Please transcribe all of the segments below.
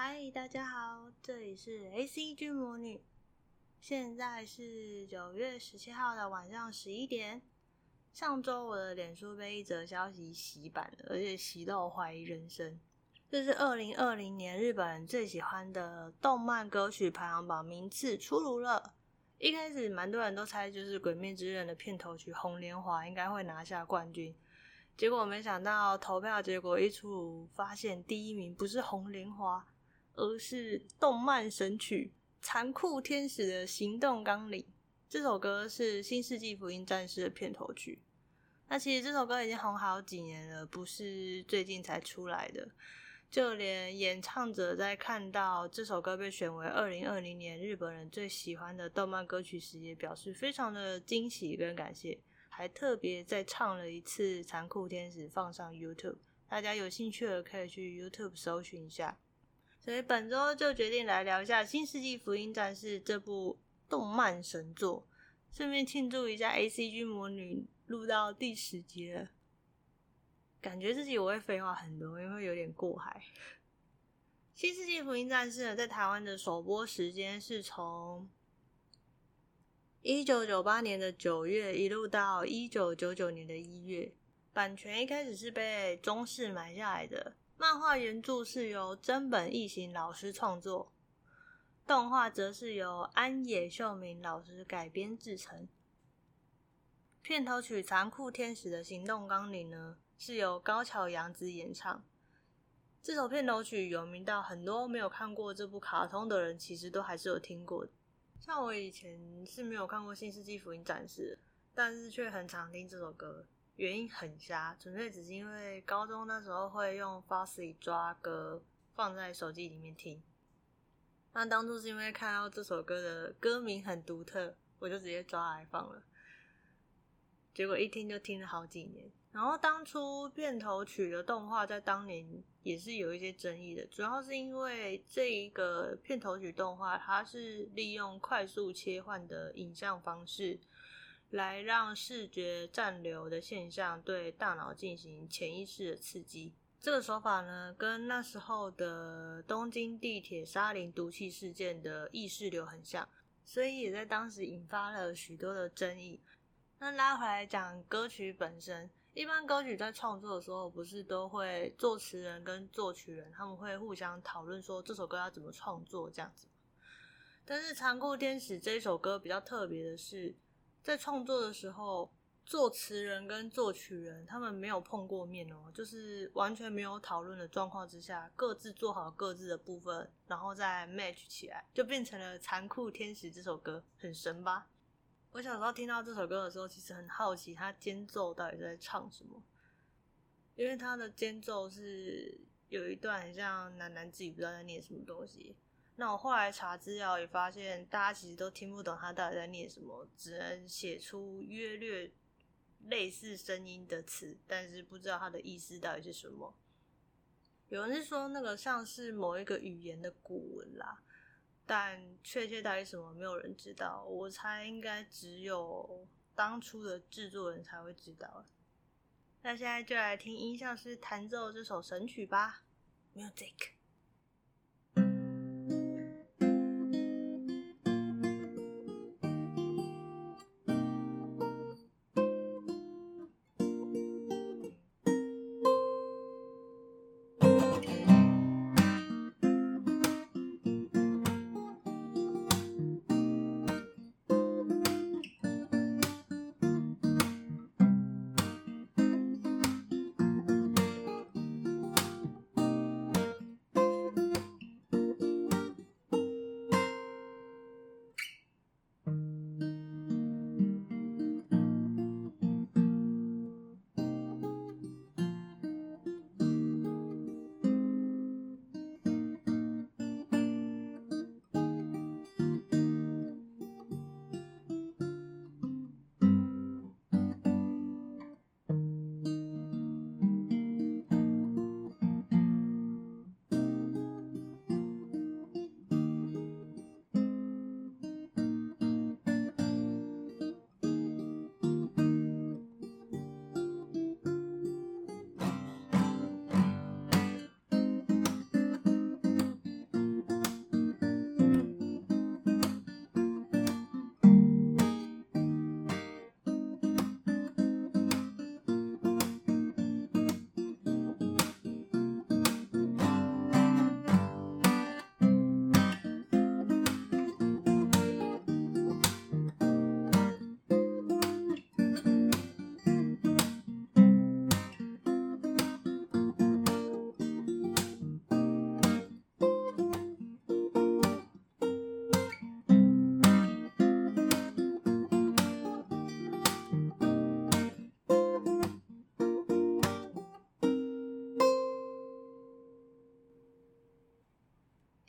嗨，大家好，这里是 ACG 魔女。现在是九月十七号的晚上十一点。上周我的脸书被一则消息洗版，而且洗到我怀疑人生。这是二零二零年日本最喜欢的动漫歌曲排行榜名次出炉了。一开始蛮多人都猜就是《鬼灭之刃》的片头曲《红莲华》应该会拿下冠军，结果没想到投票结果一出炉，发现第一名不是《红莲华》。而是动漫神曲《残酷天使的行动纲领》这首歌是《新世纪福音战士》的片头曲。那其实这首歌已经红好几年了，不是最近才出来的。就连演唱者在看到这首歌被选为二零二零年日本人最喜欢的动漫歌曲时，也表示非常的惊喜跟感谢，还特别再唱了一次《残酷天使》放上 YouTube。大家有兴趣的可以去 YouTube 搜寻一下。所以本周就决定来聊一下《新世纪福音战士》这部动漫神作，顺便庆祝一下 ACG 魔女录到第十集了。感觉自己我会废话很多，因为有点过海。《新世纪福音战士》呢，在台湾的首播时间是从一九九八年的九月一路到一九九九年的一月，版权一开始是被中视买下来的。漫画原著是由真本义行老师创作，动画则是由安野秀明老师改编制成。片头曲《残酷天使的行动纲领》呢，是由高桥洋子演唱。这首片头曲有名到很多没有看过这部卡通的人，其实都还是有听过的。像我以前是没有看过《新世纪福音战士》，但是却很常听这首歌。原因很瞎，纯粹只是因为高中那时候会用 Fosly 抓歌放在手机里面听。那当初是因为看到这首歌的歌名很独特，我就直接抓来放了。结果一听就听了好几年。然后当初片头曲的动画在当年也是有一些争议的，主要是因为这一个片头曲动画它是利用快速切换的影像方式。来让视觉暂留的现象对大脑进行潜意识的刺激。这个手法呢，跟那时候的东京地铁沙林毒气事件的意识流很像，所以也在当时引发了许多的争议。那拉回来讲歌曲本身，一般歌曲在创作的时候，不是都会作词人跟作曲人他们会互相讨论说这首歌要怎么创作这样子。但是《残酷天使》这首歌比较特别的是。在创作的时候，作词人跟作曲人他们没有碰过面哦，就是完全没有讨论的状况之下，各自做好各自的部分，然后再 match 起来，就变成了《残酷天使》这首歌，很神吧？我小时候听到这首歌的时候，其实很好奇它间奏到底在唱什么，因为它的间奏是有一段很像喃喃自语，不知道在念什么东西。那我后来查资料也发现，大家其实都听不懂他到底在念什么，只能写出约略类似声音的词，但是不知道它的意思到底是什么。有人是说那个像是某一个语言的古文啦，但确切到底什么，没有人知道。我猜应该只有当初的制作人才会知道。那现在就来听音效师弹奏这首神曲吧，Music。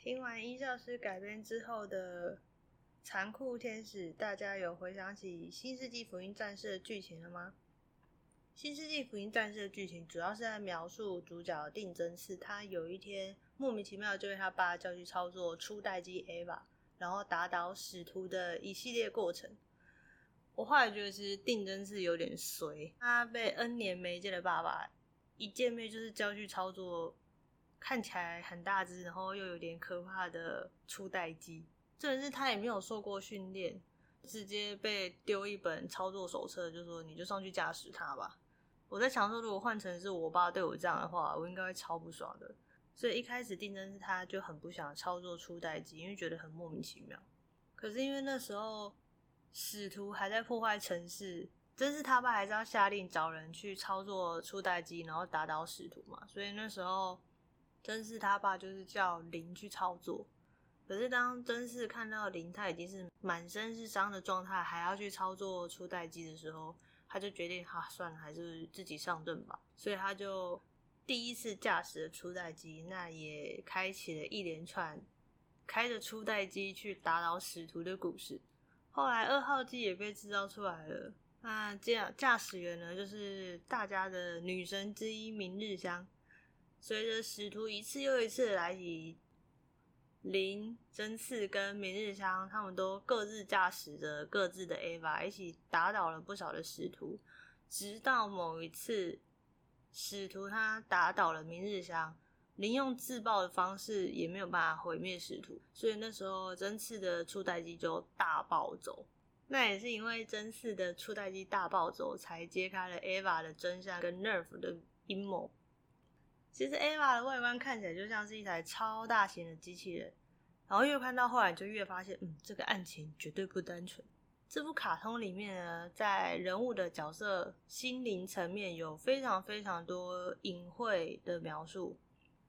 听完音效师改编之后的《残酷天使》，大家有回想起《新世纪福音战士》的剧情了吗？《新世纪福音战士》的剧情主要是在描述主角定真嗣，他有一天莫名其妙就被他爸叫去操作初代机 Eva，然后打倒使徒的一系列过程。我后来觉得，其实定真嗣有点衰，他被 N 年没见的爸爸一见面就是叫去操作看起来很大只，然后又有点可怕的初代机。这人是他也没有受过训练，直接被丢一本操作手册，就说你就上去驾驶它吧。我在想说，如果换成是我爸对我这样的话，我应该会超不爽的。所以一开始定真是他就很不想操作初代机，因为觉得很莫名其妙。可是因为那时候。使徒还在破坏城市，真是他爸还是要下令找人去操作初代机，然后打倒使徒嘛。所以那时候，真嗣他爸就是叫林去操作。可是当真嗣看到林他已经是满身是伤的状态，还要去操作初代机的时候，他就决定哈、啊，算了，还是自己上阵吧。所以他就第一次驾驶了初代机，那也开启了一连串开着初代机去打倒使徒的故事。后来二号机也被制造出来了。那驾驾驶员呢，就是大家的女神之一明日香。随着使徒一次又一次的来袭，翎、真嗣跟明日香他们都各自驾驶着各自的 Ava，一起打倒了不少的使徒。直到某一次，使徒他打倒了明日香。翎用自爆的方式也没有办法毁灭使徒，所以那时候真嗣的初代机就大暴走。那也是因为真嗣的初代机大暴走，才揭开了 Eva 的真相跟 Nerf 的阴谋。其实 Eva 的外观看起来就像是一台超大型的机器人，然后越看到后来就越发现，嗯，这个案情绝对不单纯。这部卡通里面呢，在人物的角色心灵层面有非常非常多隐晦的描述。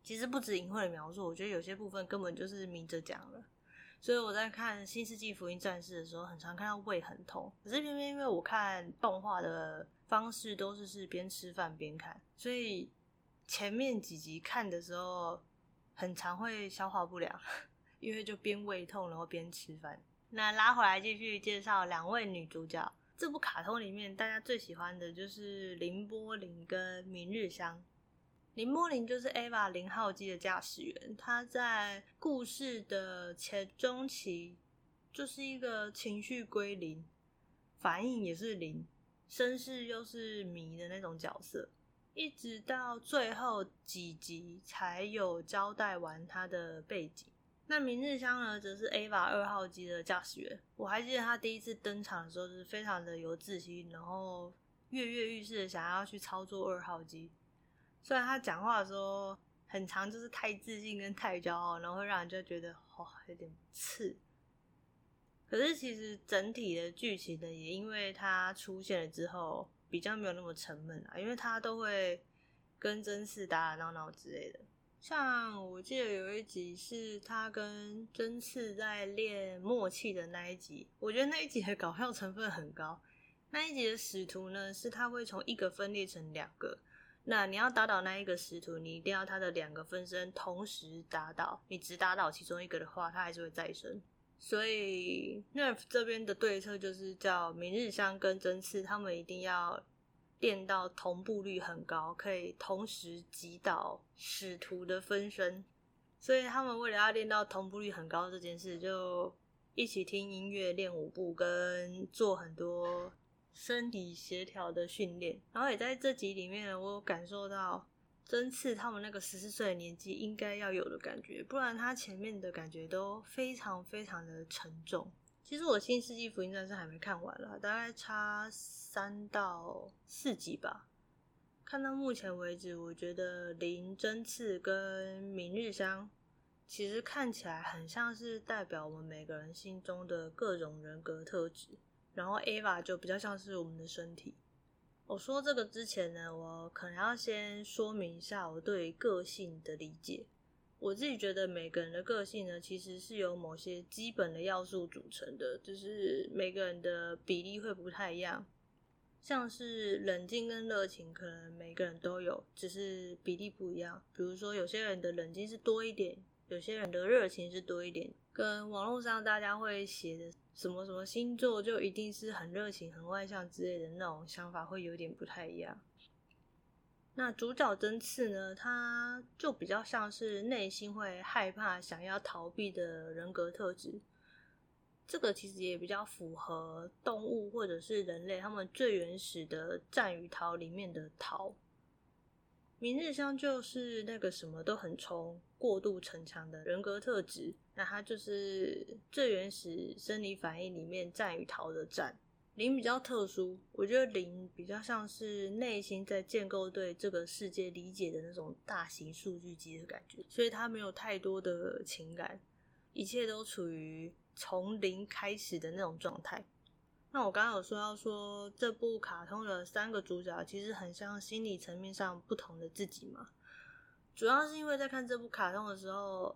其实不止隐晦的描述，我觉得有些部分根本就是明着讲了。所以我在看《新世纪福音战士》的时候，很常看到胃很痛。可是偏偏因为我看动画的方式都是是边吃饭边看，所以前面几集看的时候，很常会消化不良，因为就边胃痛然后边吃饭。那拉回来继续介绍两位女主角。这部卡通里面大家最喜欢的就是綾波林跟明日香。林波林就是 Ava 零号机的驾驶员，他在故事的前中期就是一个情绪归零，反应也是零，身世又是谜的那种角色，一直到最后几集才有交代完他的背景。那明日香呢，则是 Ava 二号机的驾驶员，我还记得他第一次登场的时候是非常的有自信，然后跃跃欲试的想要去操作二号机。虽然他讲话的时候很长，就是太自信跟太骄傲，然后会让人家觉得哇、哦、有点刺。可是其实整体的剧情呢，也因为他出现了之后，比较没有那么沉闷啊，因为他都会跟真嗣打打闹闹之类的。像我记得有一集是他跟真嗣在练默契的那一集，我觉得那一集的搞笑成分很高。那一集的使徒呢，是他会从一个分裂成两个。那你要打倒那一个使徒，你一定要他的两个分身同时打倒。你只打倒其中一个的话，他还是会再生。所以 Nerf 这边的对策就是叫明日香跟真嗣他们一定要练到同步率很高，可以同时击倒使徒的分身。所以他们为了要练到同步率很高这件事，就一起听音乐、练舞步跟做很多。身体协调的训练，然后也在这集里面，我感受到真嗣他们那个十四岁的年纪应该要有的感觉，不然他前面的感觉都非常非常的沉重。其实我《新世纪福音战士》还没看完啦，大概差三到四集吧。看到目前为止，我觉得翎、真嗣跟明日香其实看起来很像是代表我们每个人心中的各种人格特质。然后 Eva 就比较像是我们的身体。我说这个之前呢，我可能要先说明一下我对个性的理解。我自己觉得每个人的个性呢，其实是由某些基本的要素组成的，就是每个人的比例会不太一样。像是冷静跟热情，可能每个人都有，只是比例不一样。比如说有些人的冷静是多一点，有些人的热情是多一点，跟网络上大家会写的什么什么星座就一定是很热情、很外向之类的那种想法会有点不太一样。那主角真次呢，他就比较像是内心会害怕、想要逃避的人格特质。这个其实也比较符合动物或者是人类他们最原始的战与逃里面的逃。明日香就是那个什么都很冲、过度逞强的人格特质，那它就是最原始生理反应里面战与逃的战。零比较特殊，我觉得零比较像是内心在建构对这个世界理解的那种大型数据集的感觉，所以它没有太多的情感，一切都处于从零开始的那种状态。那我刚刚有说到说这部卡通的三个主角其实很像心理层面上不同的自己嘛，主要是因为在看这部卡通的时候，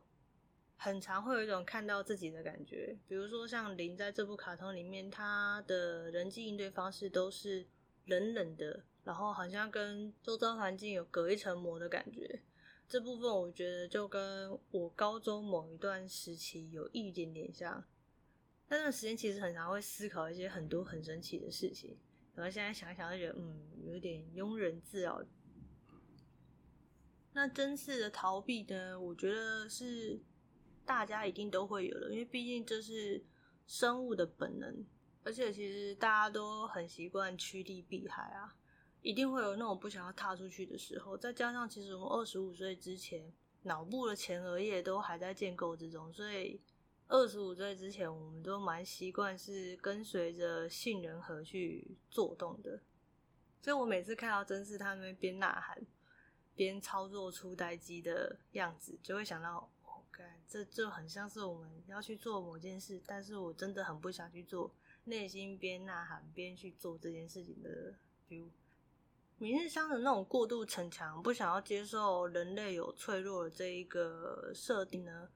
很常会有一种看到自己的感觉。比如说像零在这部卡通里面，他的人际应对方式都是冷冷的，然后好像跟周遭环境有隔一层膜的感觉。这部分我觉得就跟我高中某一段时期有一点点像。那段时间其实很常会思考一些很多很神奇的事情，然后现在想想就觉得，嗯，有点庸人自扰。那真次的逃避呢？我觉得是大家一定都会有的，因为毕竟这是生物的本能，而且其实大家都很习惯趋利避害啊，一定会有那种不想要踏出去的时候。再加上其实我们二十五岁之前，脑部的前额叶都还在建构之中，所以。二十五岁之前，我们都蛮习惯是跟随着杏仁核去做动的，所以我每次看到真是他们边呐喊边操作出呆机的样子，就会想到，哦，干，这就很像是我们要去做某件事，但是我真的很不想去做，内心边呐喊边去做这件事情的 feel。明日香的那种过度逞强，不想要接受人类有脆弱的这一个设定呢，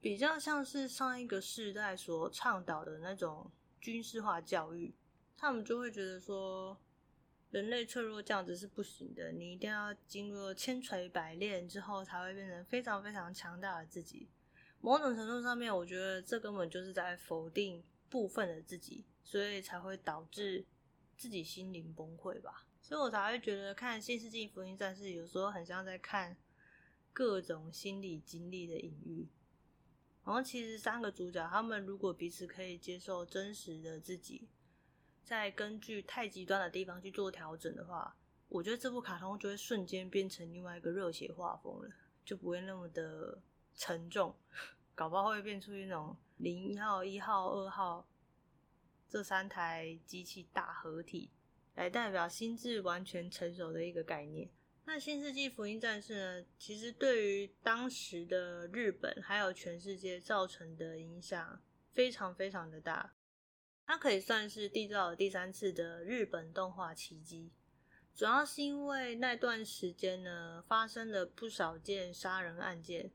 比较像是上一个世代所倡导的那种军事化教育，他们就会觉得说，人类脆弱这样子是不行的，你一定要经过千锤百炼之后，才会变成非常非常强大的自己。某种程度上面，我觉得这根本就是在否定部分的自己，所以才会导致自己心灵崩溃吧。所以我才会觉得看《新世纪福音战士》有时候很像在看各种心理经历的隐喻。然后其实三个主角，他们如果彼此可以接受真实的自己，再根据太极端的地方去做调整的话，我觉得这部卡通就会瞬间变成另外一个热血画风了，就不会那么的沉重，搞不好会变出一种零一号、一号、二号这三台机器大合体，来代表心智完全成熟的一个概念。那《新世纪福音战士》呢？其实对于当时的日本还有全世界造成的影响非常非常的大。它可以算是缔造了第三次的日本动画奇迹。主要是因为那段时间呢，发生了不少件杀人案件，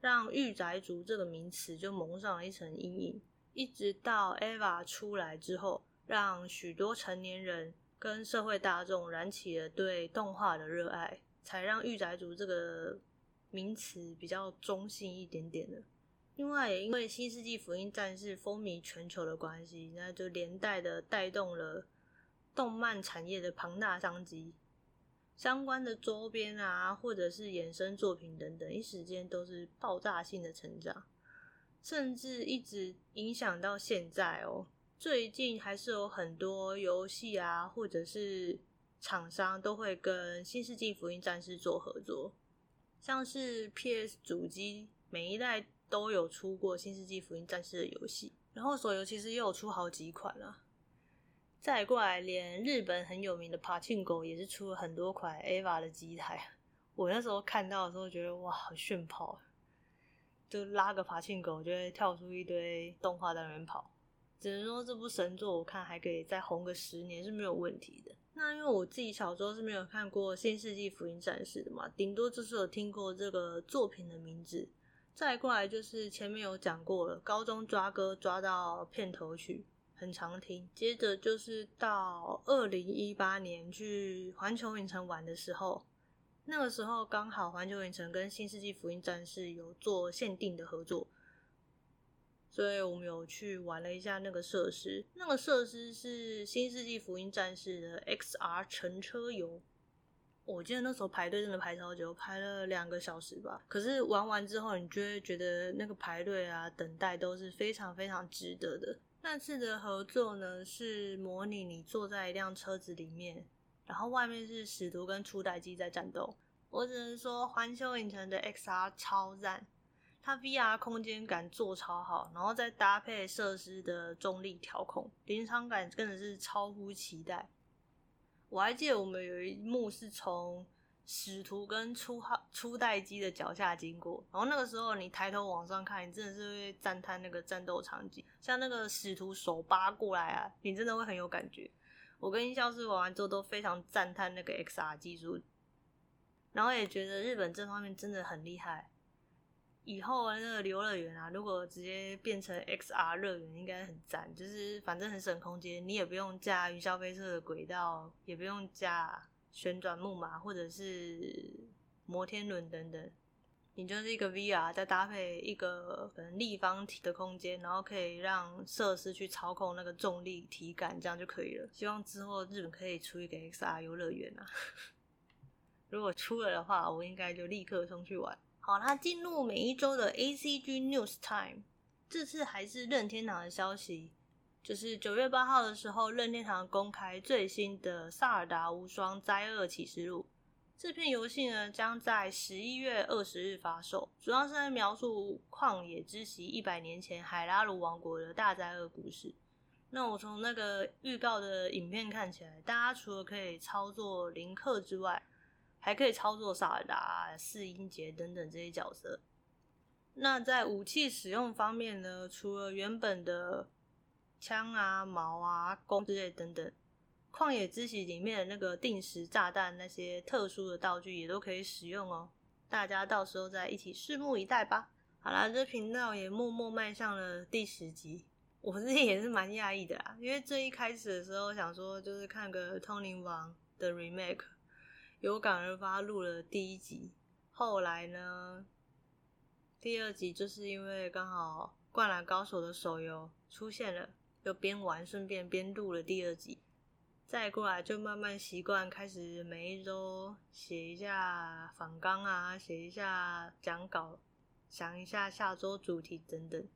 让御宅族这个名词就蒙上了一层阴影。一直到 EVA 出来之后，让许多成年人。跟社会大众燃起了对动画的热爱，才让御宅族这个名词比较中性一点点的。另外，也因为《新世纪福音战士》风靡全球的关系，那就连带的带动了动漫产业的庞大商机，相关的周边啊，或者是衍生作品等等，一时间都是爆炸性的成长，甚至一直影响到现在哦。最近还是有很多游戏啊，或者是厂商都会跟《新世纪福音战士》做合作，像是 PS 主机每一代都有出过《新世纪福音战士》的游戏，然后手游其实也有出好几款了。再过来，连日本很有名的 Pachinko 也是出了很多款 EVA 的机台。我那时候看到的时候觉得哇，好炫炮！就拉个 Pachinko 就会跳出一堆动画在那边跑。只能说这部神作，我看还可以再红个十年是没有问题的。那因为我自己小时候是没有看过《新世纪福音战士》的嘛，顶多就是有听过这个作品的名字。再过来就是前面有讲过了，高中抓歌抓到片头曲，很常听。接着就是到二零一八年去环球影城玩的时候，那个时候刚好环球影城跟新世纪福音战士有做限定的合作，所以我们有去玩了一下那个设施。那个设施是新世纪福音战士的 XR 乘车游。我记得那时候排队真的排超久，排了两个小时吧。可是玩完之后，你就会觉得那个排队啊、等待都是非常非常值得的。那次的合作呢，是模拟你坐在一辆车子里面，然后外面是使徒跟初代机在战斗。我只能说，环球影城的 XR 超赞，它 VR 空间感做超好，然后再搭配设施的重力调控，临场感真的是超乎期待。我还记得我们有一幕是从使徒跟初号初代机的脚下经过，然后那个时候你抬头往上看，你真的是会赞叹那个战斗场景，像那个使徒手扒过来啊，你真的会很有感觉。我跟音效师玩完之后都非常赞叹那个 XR 技术，然后也觉得日本这方面真的很厉害。以后那个游乐园啊，如果直接变成 XR 乐园，应该很赞。就是反正很省空间，你也不用架云霄飞车的轨道，也不用架旋转木马或者是摩天轮等等，你就是一个 VR，再搭配一个可能立方体的空间，然后可以让设施去操控那个重力体感，这样就可以了。希望之后日本可以出一个 XR 游乐园啊！如果出了的话，我应该就立刻冲去玩。好，那进入每一周的 ACG News Time，这次还是任天堂的消息，就是九月八号的时候，任天堂公开最新的《萨尔达无双：灾厄启示录》。这片游戏呢，将在十一月二十日发售，主要是在描述旷野之息一百年前海拉鲁王国的大灾厄故事。那我从那个预告的影片看起来，大家除了可以操作林克之外，还可以操作萨尔达、四音节等等这些角色。那在武器使用方面呢，除了原本的枪啊、矛啊、弓之类等等，旷野之息里面的那个定时炸弹那些特殊的道具也都可以使用哦。大家到时候再一起拭目以待吧。好啦，这频道也默默迈向了第十集，我自己也是蛮讶异的啦，因为最一开始的时候想说就是看个通灵王的 remake。有感而发录了第一集，后来呢，第二集就是因为刚好《灌篮高手》的手游出现了，就边玩顺便边录了第二集。再过来就慢慢习惯，开始每一周写一下访纲啊，写一下讲稿，想一下下周主题等等。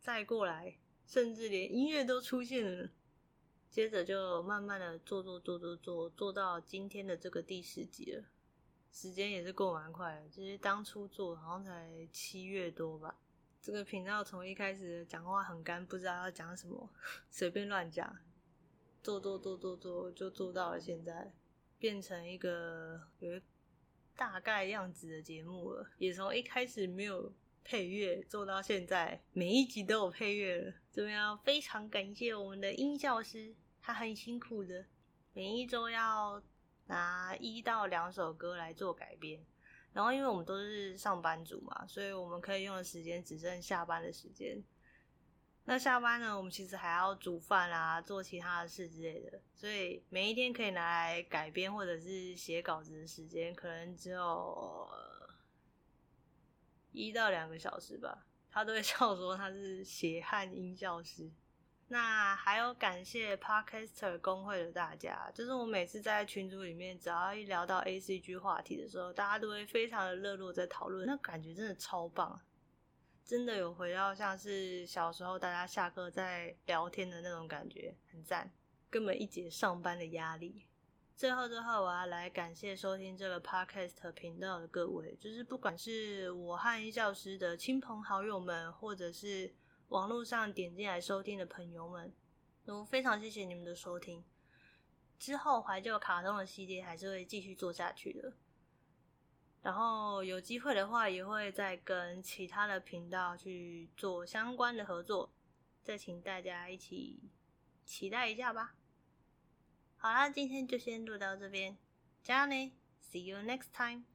再过来，甚至连音乐都出现了。接着就慢慢的做做做做做，做到今天的这个第十集了，时间也是过蛮快的。其实当初做好像才七月多吧。这个频道从一开始讲话很干，不知道要讲什么，随便乱讲，做做做做做，就做到了现在，变成一个有大概样子的节目了。也从一开始没有配乐，做到现在每一集都有配乐了。这边要非常感谢我们的音效师。他很辛苦的，每一周要拿一到两首歌来做改编，然后因为我们都是上班族嘛，所以我们可以用的时间只剩下班的时间。那下班呢，我们其实还要煮饭啊，做其他的事之类的，所以每一天可以拿来改编或者是写稿子的时间，可能只有一到两个小时吧。他都会笑说他是血汗音效师。那还有感谢 Podcaster 公会的大家，就是我每次在群组里面，只要一聊到 ACG 话题的时候，大家都会非常的热络在讨论，那感觉真的超棒，真的有回到像是小时候大家下课在聊天的那种感觉，很赞，根本一解上班的压力。最后最后，我要来感谢收听这个 Podcast 频道的各位，就是不管是我和一教师的亲朋好友们，或者是。网络上点进来收听的朋友们，都非常谢谢你们的收听。之后怀旧卡通的系列还是会继续做下去的，然后有机会的话，也会再跟其他的频道去做相关的合作，再请大家一起期待一下吧。好啦，今天就先录到这边，加油呢，See you next time。